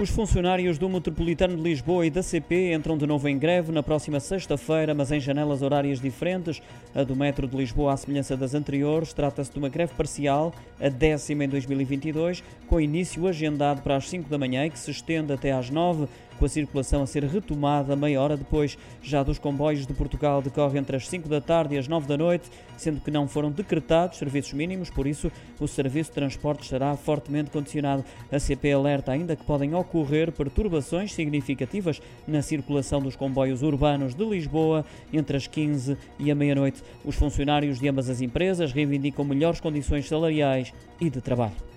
Os funcionários do Metropolitano de Lisboa e da CP entram de novo em greve na próxima sexta-feira, mas em janelas horárias diferentes. A do Metro de Lisboa, à semelhança das anteriores, trata-se de uma greve parcial, a décima em 2022, com início agendado para as 5 da manhã e que se estende até às 9 com a circulação a ser retomada meia hora depois. Já dos comboios de Portugal decorre entre as 5 da tarde e as 9 da noite, sendo que não foram decretados serviços mínimos, por isso o serviço de transporte estará fortemente condicionado. A CP alerta ainda que podem ocorrer perturbações significativas na circulação dos comboios urbanos de Lisboa entre as 15 e a meia-noite. Os funcionários de ambas as empresas reivindicam melhores condições salariais e de trabalho.